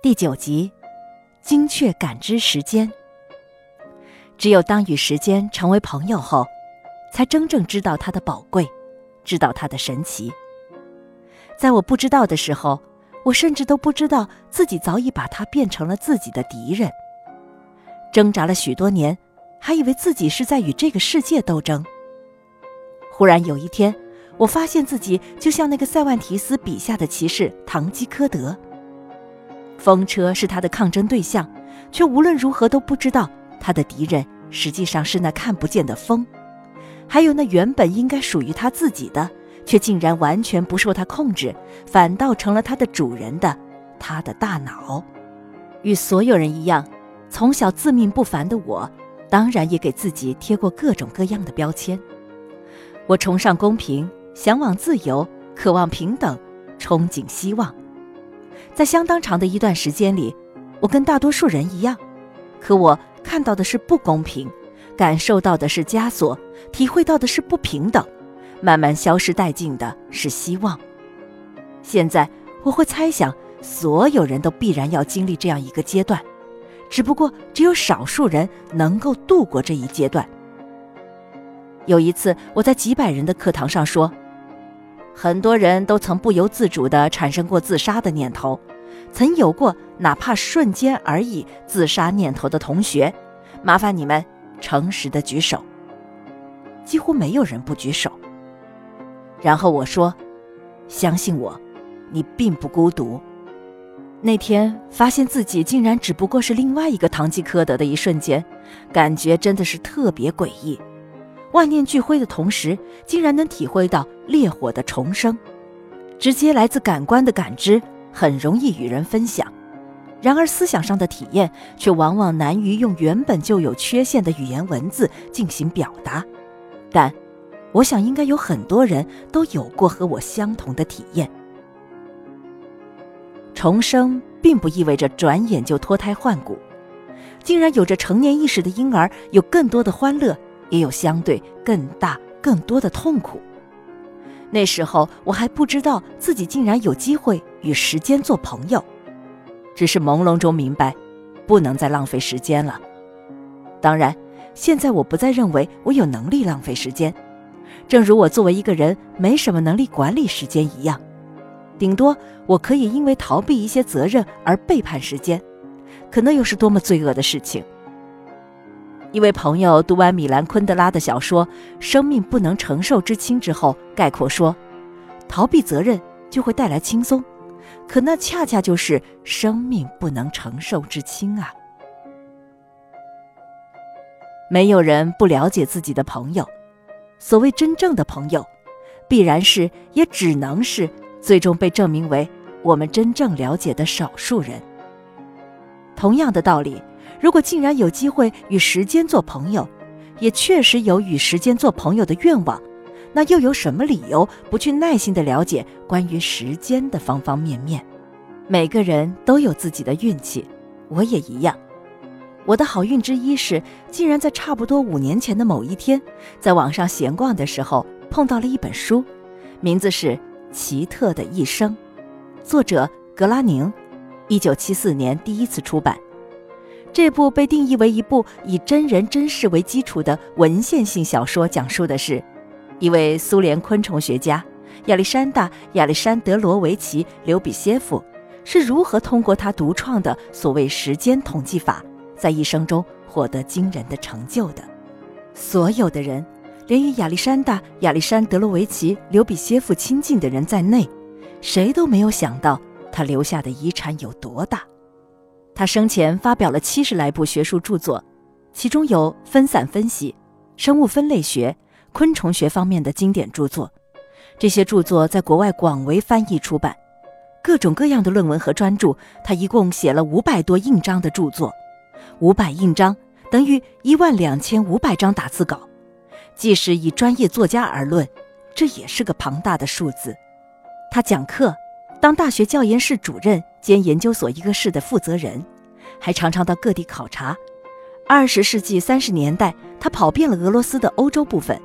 第九集，精确感知时间。只有当与时间成为朋友后，才真正知道它的宝贵，知道它的神奇。在我不知道的时候，我甚至都不知道自己早已把它变成了自己的敌人。挣扎了许多年，还以为自己是在与这个世界斗争。忽然有一天，我发现自己就像那个塞万提斯笔下的骑士堂吉诃德。风车是他的抗争对象，却无论如何都不知道他的敌人实际上是那看不见的风，还有那原本应该属于他自己的，却竟然完全不受他控制，反倒成了他的主人的他的大脑。与所有人一样，从小自命不凡的我，当然也给自己贴过各种各样的标签。我崇尚公平，向往自由，渴望平等，憧憬希望。在相当长的一段时间里，我跟大多数人一样，可我看到的是不公平，感受到的是枷锁，体会到的是不平等，慢慢消失殆尽的是希望。现在我会猜想，所有人都必然要经历这样一个阶段，只不过只有少数人能够度过这一阶段。有一次，我在几百人的课堂上说。很多人都曾不由自主地产生过自杀的念头，曾有过哪怕瞬间而已自杀念头的同学，麻烦你们诚实的举手。几乎没有人不举手。然后我说：“相信我，你并不孤独。”那天发现自己竟然只不过是另外一个堂吉诃德的一瞬间，感觉真的是特别诡异。万念俱灰的同时，竟然能体会到烈火的重生，直接来自感官的感知，很容易与人分享。然而思想上的体验却往往难于用原本就有缺陷的语言文字进行表达。但，我想应该有很多人都有过和我相同的体验。重生并不意味着转眼就脱胎换骨，竟然有着成年意识的婴儿有更多的欢乐。也有相对更大、更多的痛苦。那时候我还不知道自己竟然有机会与时间做朋友，只是朦胧中明白，不能再浪费时间了。当然，现在我不再认为我有能力浪费时间，正如我作为一个人没什么能力管理时间一样，顶多我可以因为逃避一些责任而背叛时间，可那又是多么罪恶的事情！一位朋友读完米兰昆德拉的小说《生命不能承受之轻》之后，概括说：“逃避责任就会带来轻松，可那恰恰就是生命不能承受之轻啊！”没有人不了解自己的朋友，所谓真正的朋友，必然是也只能是最终被证明为我们真正了解的少数人。同样的道理。如果竟然有机会与时间做朋友，也确实有与时间做朋友的愿望，那又有什么理由不去耐心的了解关于时间的方方面面？每个人都有自己的运气，我也一样。我的好运之一是，竟然在差不多五年前的某一天，在网上闲逛的时候碰到了一本书，名字是《奇特的一生》，作者格拉宁，一九七四年第一次出版。这部被定义为一部以真人真事为基础的文献性小说，讲述的是，一位苏联昆虫学家亚历山大·亚历山德罗维奇·刘比歇夫是如何通过他独创的所谓时间统计法，在一生中获得惊人的成就的。所有的人，连与亚历山大·亚历山德罗维奇·刘比歇夫亲近的人在内，谁都没有想到他留下的遗产有多大。他生前发表了七十来部学术著作，其中有分散分析、生物分类学、昆虫学方面的经典著作。这些著作在国外广为翻译出版，各种各样的论文和专著。他一共写了五百多印章的著作，五百印章等于一万两千五百张打字稿。即使以专业作家而论，这也是个庞大的数字。他讲课。当大学教研室主任兼研究所一个室的负责人，还常常到各地考察。二十世纪三十年代，他跑遍了俄罗斯的欧洲部分，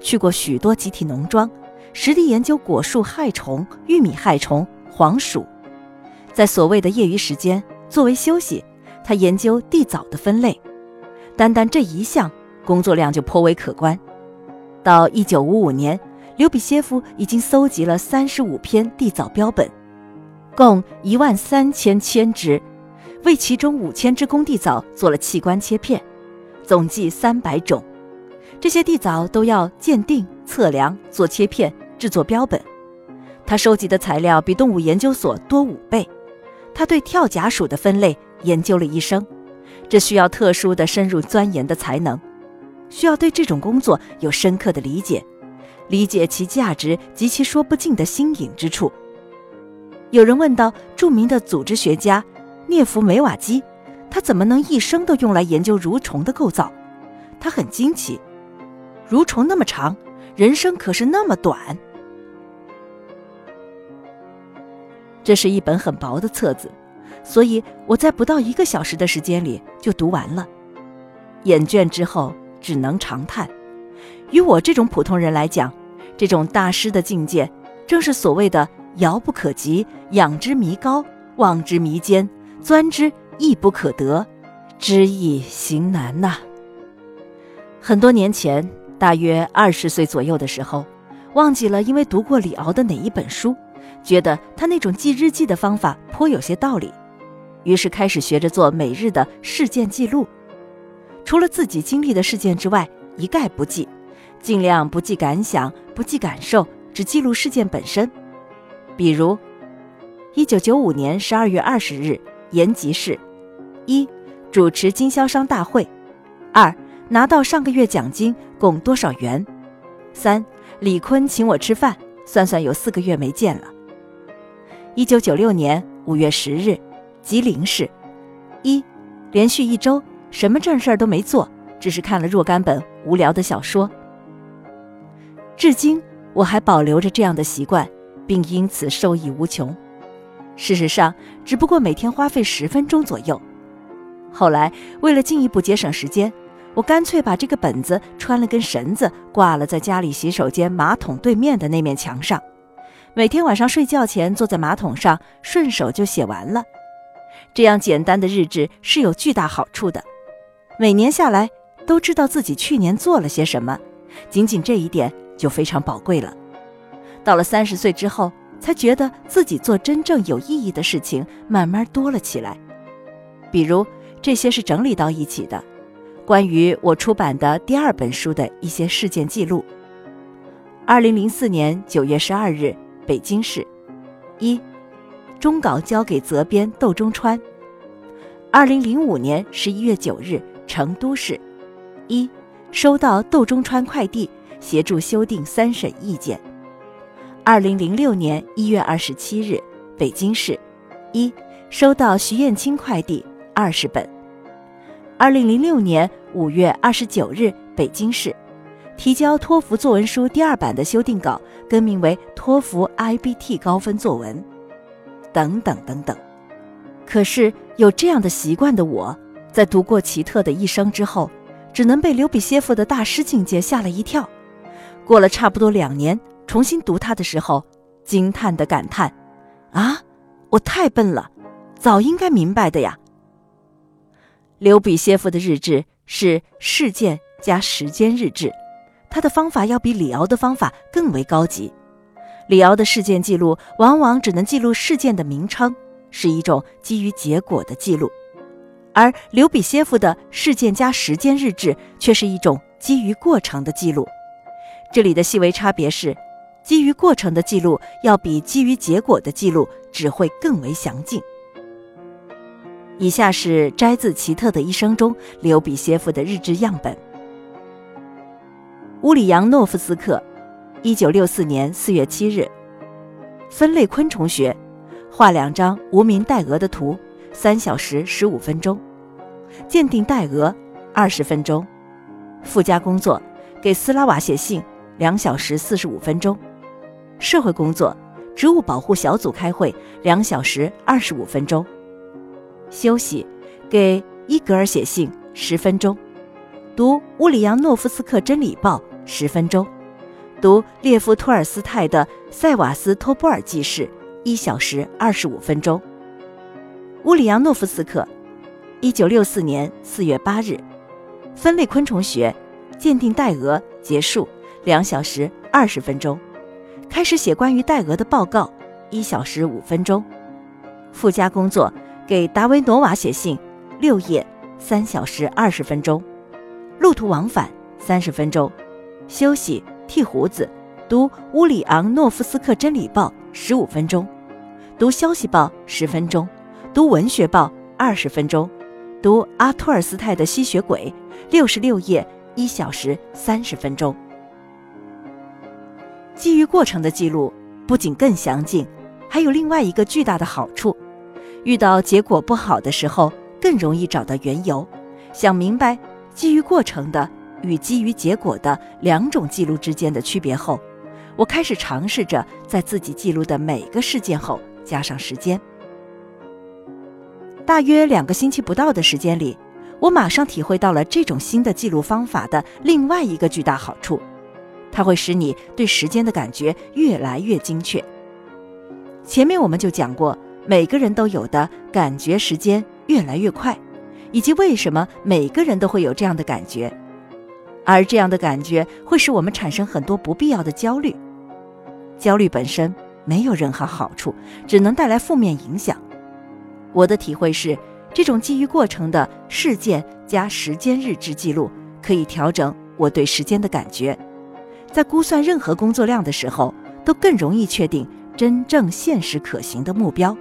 去过许多集体农庄，实地研究果树害虫、玉米害虫、黄鼠。在所谓的业余时间，作为休息，他研究地藻的分类。单单这一项工作量就颇为可观。到一九五五年，刘比歇夫已经搜集了三十五篇地藻标本，共一万三千千只，为其中五千只公地藻做了器官切片，总计三百种。这些地藻都要鉴定、测量、做切片、制作标本。他收集的材料比动物研究所多五倍。他对跳甲属的分类研究了一生。这需要特殊的深入钻研的才能，需要对这种工作有深刻的理解，理解其价值及其说不尽的新颖之处。有人问到著名的组织学家涅弗梅瓦基，他怎么能一生都用来研究蠕虫的构造？他很惊奇，蠕虫那么长，人生可是那么短。这是一本很薄的册子。所以我在不到一个小时的时间里就读完了，眼倦之后只能长叹。与我这种普通人来讲，这种大师的境界，正是所谓的遥不可及、仰之弥高、望之弥坚、钻之亦不可得、知易行难呐。很多年前，大约二十岁左右的时候，忘记了因为读过李敖的哪一本书，觉得他那种记日记的方法颇有些道理。于是开始学着做每日的事件记录，除了自己经历的事件之外，一概不记，尽量不记感想，不记感受，只记录事件本身。比如，一九九五年十二月二十日，延吉市：一、主持经销商大会；二、拿到上个月奖金共多少元；三、李坤请我吃饭，算算有四个月没见了。一九九六年五月十日。吉林市，一，连续一周什么正事儿都没做，只是看了若干本无聊的小说。至今我还保留着这样的习惯，并因此受益无穷。事实上，只不过每天花费十分钟左右。后来为了进一步节省时间，我干脆把这个本子穿了根绳子挂了在家里洗手间马桶对面的那面墙上，每天晚上睡觉前坐在马桶上，顺手就写完了。这样简单的日志是有巨大好处的，每年下来都知道自己去年做了些什么，仅仅这一点就非常宝贵了。到了三十岁之后，才觉得自己做真正有意义的事情慢慢多了起来。比如这些是整理到一起的，关于我出版的第二本书的一些事件记录。二零零四年九月十二日，北京市，一。终稿交给责编窦中川。二零零五年十一月九日，成都市，一收到窦中川快递，协助修订三审意见。二零零六年一月二十七日，北京市，一收到徐艳青快递二十本。二零零六年五月二十九日，北京市，提交托福作文书第二版的修订稿，更名为托福 IBT 高分作文。等等等等，可是有这样的习惯的我，在读过奇特的一生之后，只能被刘比歇夫的大师境界吓了一跳。过了差不多两年，重新读他的时候，惊叹的感叹：“啊，我太笨了，早应该明白的呀。”刘比歇夫的日志是事件加时间日志，他的方法要比李敖的方法更为高级。李敖的事件记录往往只能记录事件的名称，是一种基于结果的记录；而刘比歇夫的事件加时间日志却是一种基于过程的记录。这里的细微差别是，基于过程的记录要比基于结果的记录只会更为详尽。以下是摘自奇特的一生中刘比歇夫的日志样本：乌里扬诺夫斯克。一九六四年四月七日，分类昆虫学，画两张无名带蛾的图，三小时十五分钟；鉴定带蛾，二十分钟；附加工作，给斯拉瓦写信，两小时四十五分钟；社会工作，植物保护小组开会，两小时二十五分钟；休息，给伊格尔写信，十分钟；读乌里扬诺夫斯克真理报，十分钟。读列夫·托尔斯泰的《塞瓦斯托波尔记事》，一小时二十五分钟。乌里扬诺夫斯克，一九六四年四月八日，分类昆虫学，鉴定带蛾结束，两小时二十分钟，开始写关于带蛾的报告，一小时五分钟，附加工作给达维诺瓦写信，六页，三小时二十分钟，路途往返三十分钟，休息剃胡子，读乌里昂诺夫斯克真理报十五分钟，读消息报十分钟。读文学报二十分钟，读阿托尔斯泰的吸血鬼六十六页一小时三十分钟。基于过程的记录不仅更详尽，还有另外一个巨大的好处：遇到结果不好的时候，更容易找到缘由。想明白基于过程的与基于结果的两种记录之间的区别后，我开始尝试着在自己记录的每个事件后加上时间。大约两个星期不到的时间里，我马上体会到了这种新的记录方法的另外一个巨大好处：它会使你对时间的感觉越来越精确。前面我们就讲过，每个人都有的感觉时间越来越快，以及为什么每个人都会有这样的感觉，而这样的感觉会使我们产生很多不必要的焦虑。焦虑本身没有任何好处，只能带来负面影响。我的体会是，这种基于过程的事件加时间日志记录，可以调整我对时间的感觉，在估算任何工作量的时候，都更容易确定真正现实可行的目标，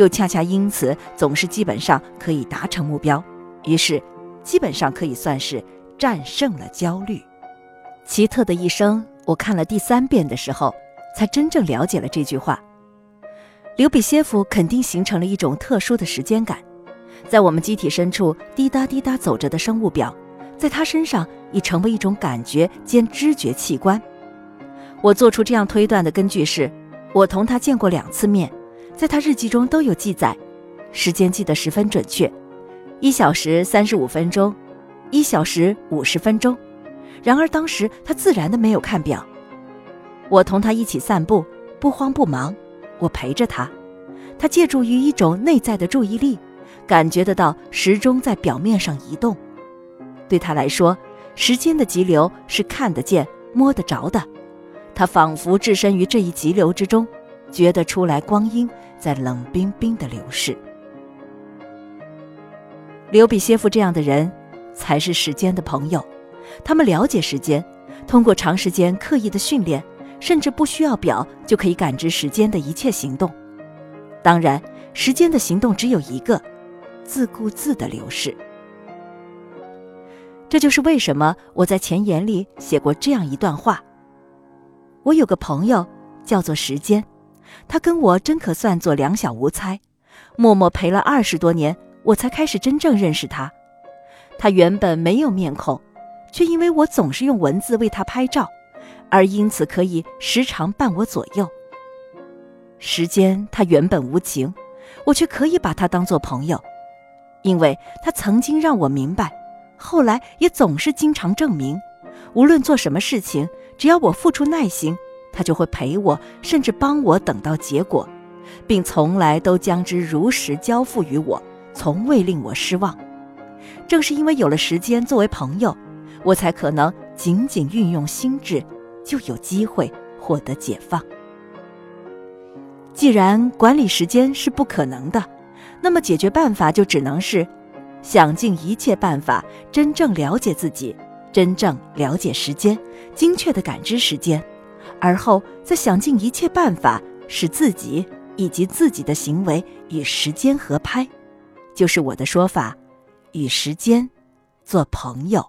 又恰恰因此总是基本上可以达成目标，于是基本上可以算是战胜了焦虑。奇特的一生，我看了第三遍的时候，才真正了解了这句话。刘比歇夫肯定形成了一种特殊的时间感，在我们机体深处滴答滴答走着的生物表，在他身上已成为一种感觉兼知觉器官。我做出这样推断的根据是，我同他见过两次面，在他日记中都有记载，时间记得十分准确，一小时三十五分钟，一小时五十分钟。然而当时他自然的没有看表。我同他一起散步，不慌不忙。我陪着他，他借助于一种内在的注意力，感觉得到时钟在表面上移动。对他来说，时间的急流是看得见、摸得着的。他仿佛置身于这一急流之中，觉得出来光阴在冷冰冰的流逝。刘比歇夫这样的人，才是时间的朋友。他们了解时间，通过长时间刻意的训练。甚至不需要表就可以感知时间的一切行动。当然，时间的行动只有一个：自顾自的流逝。这就是为什么我在前言里写过这样一段话。我有个朋友叫做时间，他跟我真可算作两小无猜，默默陪了二十多年，我才开始真正认识他。他原本没有面孔，却因为我总是用文字为他拍照。而因此可以时常伴我左右。时间他原本无情，我却可以把他当做朋友，因为他曾经让我明白，后来也总是经常证明，无论做什么事情，只要我付出耐心，他就会陪我，甚至帮我等到结果，并从来都将之如实交付于我，从未令我失望。正是因为有了时间作为朋友，我才可能仅仅运用心智。就有机会获得解放。既然管理时间是不可能的，那么解决办法就只能是想尽一切办法，真正了解自己，真正了解时间，精确的感知时间，而后再想尽一切办法使自己以及自己的行为与时间合拍，就是我的说法，与时间做朋友。